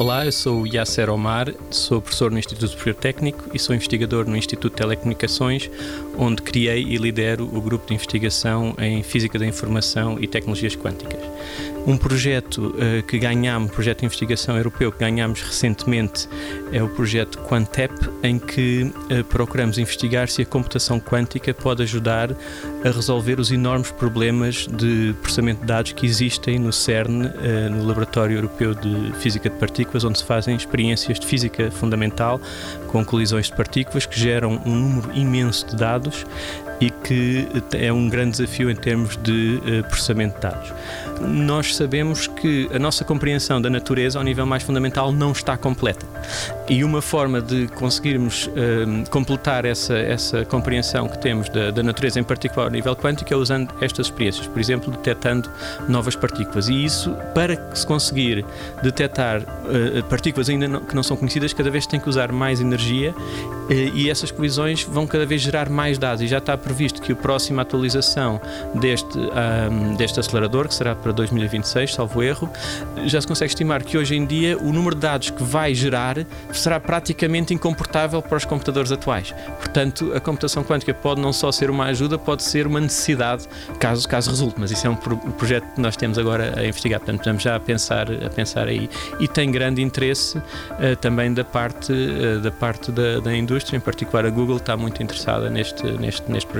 Olá, eu sou Yasser Omar, sou professor no Instituto Superior Técnico e sou investigador no Instituto de Telecomunicações, onde criei e lidero o grupo de investigação em Física da Informação e Tecnologias Quânticas. Um projeto uh, que ganhámos, projeto de investigação europeu que ganhámos recentemente é o projeto Quantep, em que uh, procuramos investigar se a computação quântica pode ajudar a resolver os enormes problemas de processamento de dados que existem no CERN, uh, no Laboratório Europeu de Física de Partículas, onde se fazem experiências de física fundamental com colisões de partículas que geram um número imenso de dados e que é um grande desafio em termos de uh, processamento de dados. Nós sabemos que a nossa compreensão da natureza ao nível mais fundamental não está completa. E uma forma de conseguirmos uh, completar essa, essa compreensão que temos da, da, natureza, em particular ao nível quântico, é usando estas experiências, por exemplo, detectando novas partículas. E isso, para se conseguir detectar uh, partículas ainda não, que não são conhecidas, cada vez tem que usar mais energia e essas colisões vão cada vez gerar mais dados. E já está previsto que a próxima atualização deste, um, deste acelerador, que será para 2026, salvo erro, já se consegue estimar que hoje em dia o número de dados que vai gerar será praticamente incomportável para os computadores atuais. Portanto, a computação quântica pode não só ser uma ajuda, pode ser uma necessidade, caso, caso resulte. Mas isso é um pro projeto que nós temos agora a investigar. Portanto, estamos já a pensar, a pensar aí. E tem grande interesse uh, também da parte, uh, da, parte da, da indústria, em particular a Google está muito interessada neste, neste, neste projeto